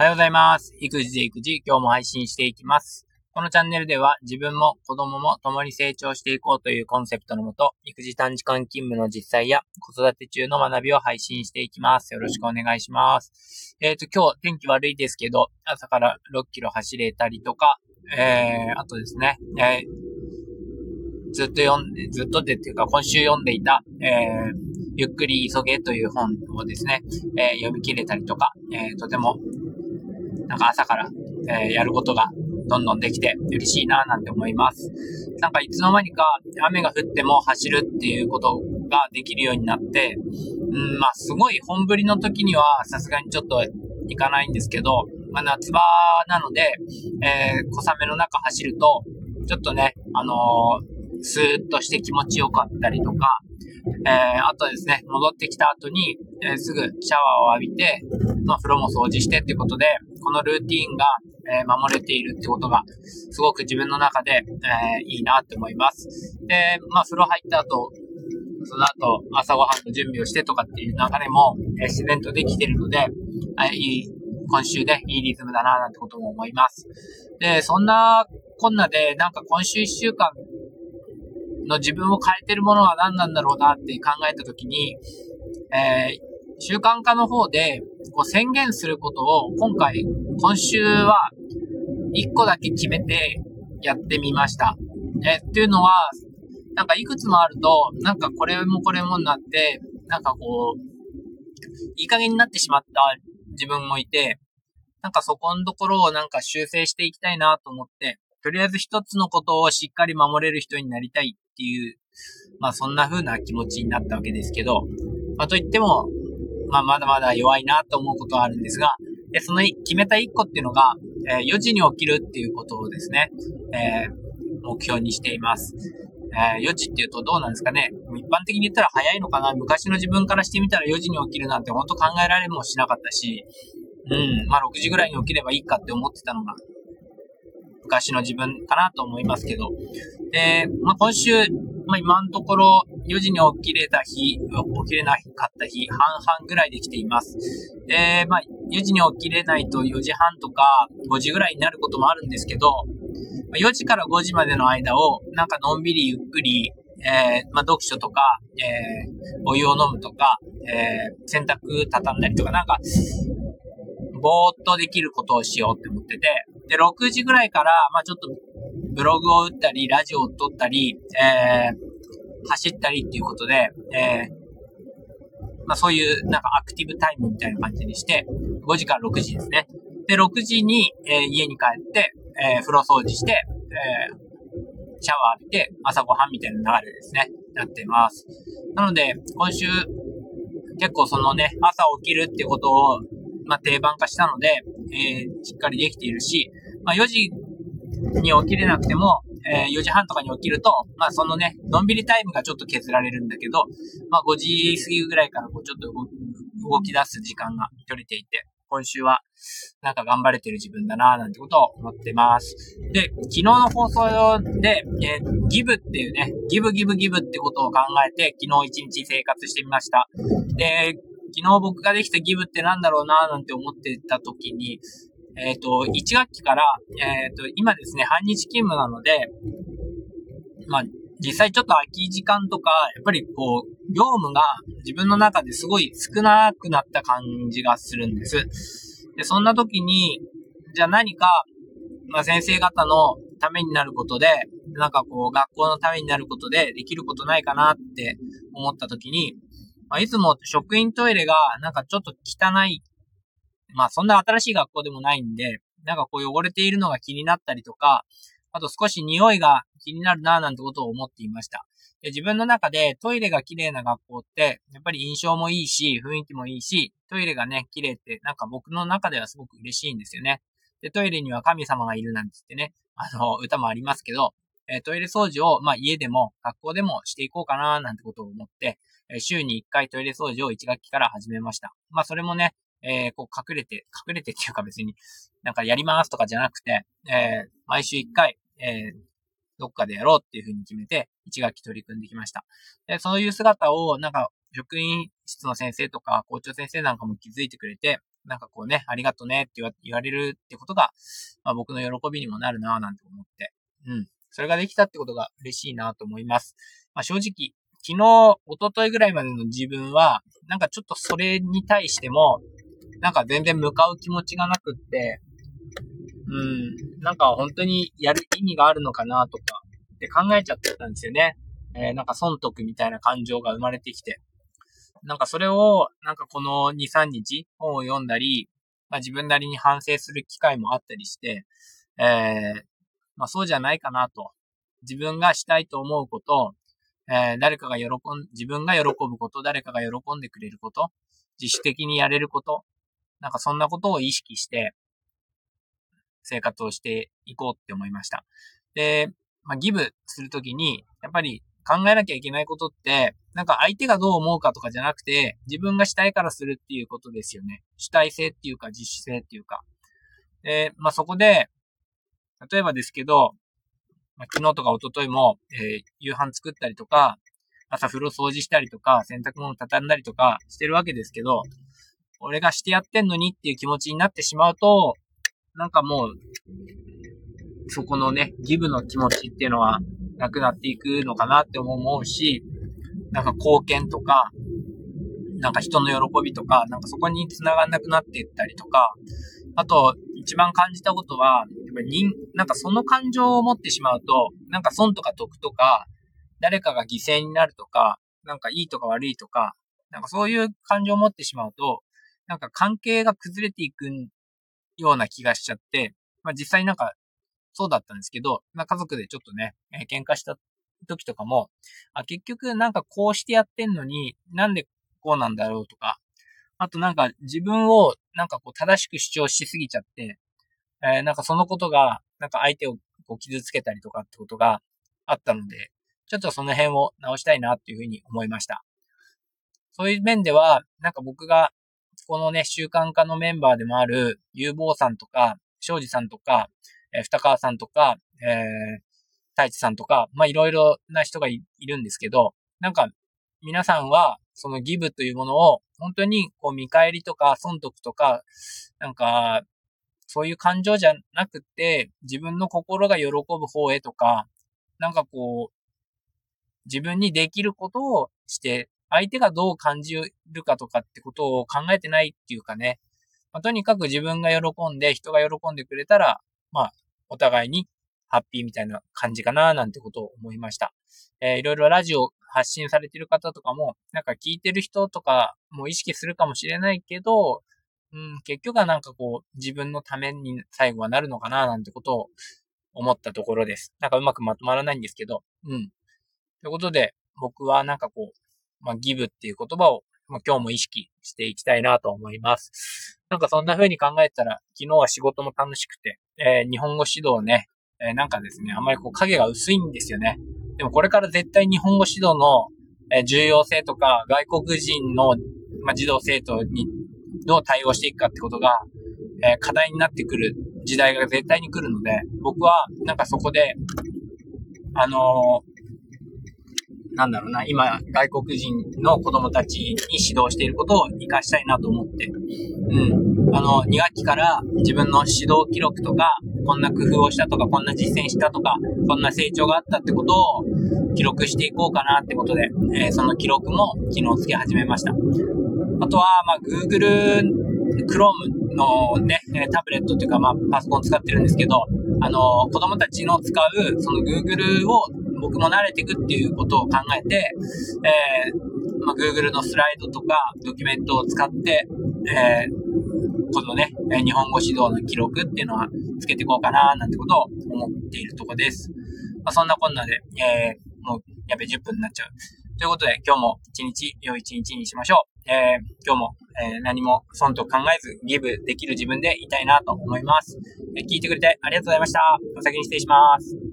おはようございます。育児で育児、今日も配信していきます。このチャンネルでは自分も子供も共に成長していこうというコンセプトのもと、育児短時間勤務の実際や子育て中の学びを配信していきます。よろしくお願いします。えっ、ー、と、今日天気悪いですけど、朝から6キロ走れたりとか、えー、あとですね、えー、ずっと読んで、ずっとでっていうか今週読んでいた、えー、ゆっくり急げという本をですね、えー、読み切れたりとか、えー、とても、なんか朝から、えー、やることがどんどんできて嬉しいななんて思います。なんかいつの間にか雨が降っても走るっていうことができるようになって、うん、まあすごい本降りの時にはさすがにちょっと行かないんですけど、まあ夏場なので、えー、小雨の中走ると、ちょっとね、あのー、スーッとして気持ちよかったりとか、えー、あとですね、戻ってきた後に、えー、すぐシャワーを浴びて、まあ、風呂も掃除してってことで、このルーティーンが、え、守れているってことが、すごく自分の中で、えいいなって思います。で、まあ、風呂入った後、その後、朝ごはんの準備をしてとかっていう流れも、え自然とできてるので、えいい、今週でいいリズムだななんてことも思います。で、そんなこんなで、なんか今週1週間の自分を変えてるものは何なんだろうなって考えたときに、えー、習慣化の方でこう宣言することを今回、今週は1個だけ決めてやってみました。えっていうのは、なんかいくつもあると、なんかこれもこれもになって、なんかこう、いい加減になってしまった自分もいて、なんかそこのところをなんか修正していきたいなと思って、とりあえず一つのことをしっかり守れる人になりたいっていう、まあそんな風な気持ちになったわけですけど、まあといっても、まあまだまだ弱いなと思うことはあるんですが、で、その決めた一個っていうのが、えー、4時に起きるっていうことをですね、えー、目標にしています。えー、4時っていうとどうなんですかね。一般的に言ったら早いのかな。昔の自分からしてみたら4時に起きるなんて本当考えられもしなかったし、うん、まあ6時ぐらいに起きればいいかって思ってたのが、昔の自分かなと思いますけど。で、まあ、今週、まあ、今のところ4時に起きれた日、起きれなかった日、半々ぐらいできています。で、まあ、4時に起きれないと4時半とか5時ぐらいになることもあるんですけど、4時から5時までの間を、なんかのんびりゆっくり、えー、まあ、読書とか、えー、お湯を飲むとか、えー、洗濯畳んだりとか、なんか、ぼーっとできることをしようって思ってて、で、6時ぐらいから、まあちょっと、ブログを打ったり、ラジオを撮ったり、えー、走ったりっていうことで、えー、まあそういうなんかアクティブタイムみたいな感じにして、5時から6時ですね。で、6時に、えー、家に帰って、えー、風呂掃除して、えー、シャワー浴びて、朝ごはんみたいな流れですね、やってます。なので、今週、結構そのね、朝起きるってことを、まあ、定番化したので、えー、しっかりできているし、まあ、4時に起きれなくても、えー、4時半とかに起きると、まあ、そのね、のんびりタイムがちょっと削られるんだけど、まあ、5時過ぎぐらいからこうちょっと動き出す時間が取れていて、今週はなんか頑張れてる自分だなぁなんてことを思ってます。で、昨日の放送で、えー、ギブっていうね、ギブギブギブってことを考えて、昨日一日生活してみました。で、昨日僕ができたギブってなんだろうななんて思ってた時に、えっ、ー、と、1学期から、えっ、ー、と、今ですね、半日勤務なので、まあ、実際ちょっと空き時間とか、やっぱりこう、業務が自分の中ですごい少なくなった感じがするんです。で、そんな時に、じゃあ何か、まあ先生方のためになることで、なんかこう、学校のためになることでできることないかなって思った時に、まあ、いつも職員トイレがなんかちょっと汚い。まあそんな新しい学校でもないんで、なんかこう汚れているのが気になったりとか、あと少し匂いが気になるなぁなんてことを思っていました。で自分の中でトイレが綺麗な学校って、やっぱり印象もいいし、雰囲気もいいし、トイレがね、綺麗ってなんか僕の中ではすごく嬉しいんですよね。で、トイレには神様がいるなんて言ってね、あの、歌もありますけど、えトイレ掃除を、まあ、家でも学校でもしていこうかななんてことを思って、週に1回トイレ掃除を1学期から始めました。まあ、それもね、えー、こう隠れて、隠れてっていうか別になんかやりますとかじゃなくて、えー、毎週1回、えー、どっかでやろうっていうふうに決めて、1学期取り組んできました。で、そういう姿を、なんか、職員室の先生とか校長先生なんかも気づいてくれて、なんかこうね、ありがとねって言われるってことが、まあ僕の喜びにもなるなぁなんて思って、うん。それができたってことが嬉しいなと思います。まあ正直、昨日、一昨日ぐらいまでの自分は、なんかちょっとそれに対しても、なんか全然向かう気持ちがなくって、うん、なんか本当にやる意味があるのかなとかって考えちゃってたんですよね。えー、なんか損得みたいな感情が生まれてきて。なんかそれを、なんかこの2、3日本を読んだり、まあ自分なりに反省する機会もあったりして、えー、まあそうじゃないかなと。自分がしたいと思うことを、えー、誰かが喜ん、自分が喜ぶこと、誰かが喜んでくれること、自主的にやれること、なんかそんなことを意識して、生活をしていこうって思いました。で、まあ、ギブするときに、やっぱり考えなきゃいけないことって、なんか相手がどう思うかとかじゃなくて、自分がしたいからするっていうことですよね。主体性っていうか、自主性っていうか。で、まあ、そこで、例えばですけど、まあ、昨日とか一昨日も、えー、夕飯作ったりとか、朝風呂掃除したりとか、洗濯物畳んだりとかしてるわけですけど、俺がしてやってんのにっていう気持ちになってしまうと、なんかもう、そこのね、ギブの気持ちっていうのはなくなっていくのかなって思うし、なんか貢献とか、なんか人の喜びとか、なんかそこに繋がんなくなっていったりとか、あと、一番感じたことは、やっぱりなんかその感情を持ってしまうと、なんか損とか得とか、誰かが犠牲になるとか、なんかいいとか悪いとか、なんかそういう感情を持ってしまうと、なんか関係が崩れていくような気がしちゃって、まあ実際なんかそうだったんですけど、まあ家族でちょっとね、えー、喧嘩した時とかも、あ、結局なんかこうしてやってんのに、なんでこうなんだろうとか、あとなんか自分をなんかこう正しく主張しすぎちゃって、えー、なんかそのことが、なんか相手をこう傷つけたりとかってことがあったので、ちょっとその辺を直したいなっていうふうに思いました。そういう面では、なんか僕が、このね、習慣化のメンバーでもある、有望さんとか、庄司さんとか、えー、二川さんとか、えー、太一さんとか、まあいろいろな人がいるんですけど、なんか皆さんはそのギブというものを本当にこう見返りとか損得とか、なんかそういう感情じゃなくて自分の心が喜ぶ方へとか、なんかこう自分にできることをして相手がどう感じるかとかってことを考えてないっていうかね、まあ、とにかく自分が喜んで人が喜んでくれたら、まあお互いにハッピーみたいな感じかななんてことを思いました。えー、いろいろラジオ発信されてる方とかも、なんか聞いてる人とかも意識するかもしれないけど、うん、結局はなんかこう、自分のために最後はなるのかななんてことを思ったところです。なんかうまくまとまらないんですけど、うん。ということで、僕はなんかこう、まあ、ギブっていう言葉を、まあ、今日も意識していきたいなと思います。なんかそんな風に考えたら、昨日は仕事も楽しくて、えー、日本語指導ね、えー、なんかですね、あんまりこう影が薄いんですよね。でもこれから絶対日本語指導の、重要性とか、外国人の、まあ児童生徒にどう対応していくかってことが、え課題になってくる時代が絶対に来るので、僕はなんかそこで、あのなんだろうな、今、外国人の子供たちに指導していることを活かしたいなと思って、うん。あの、2学期から自分の指導記録とか、こんな工夫をしたとか、こんな実践したとか、こんな成長があったってことを記録していこうかなってことで、えー、その記録も昨日つけ始めました。あとは、まあ、Google Chrome のね、タブレットというか、まあ、パソコン使ってるんですけど、あの、子供たちの使う、その Google を僕も慣れていくっていうことを考えて、えー、まあ、Google のスライドとかドキュメントを使って、えー、このね、日本語指導の記録っていうのはつけていこうかななんてことを思っているとこです。まあ、そんなこんなで、えー、もうやべ10分になっちゃう。ということで、今日も一日、良い一日にしましょう。えー、今日も、えー、何も損と考えず、ギブできる自分でいたいなと思います。え、聞いてくれてありがとうございました。お先に失礼します。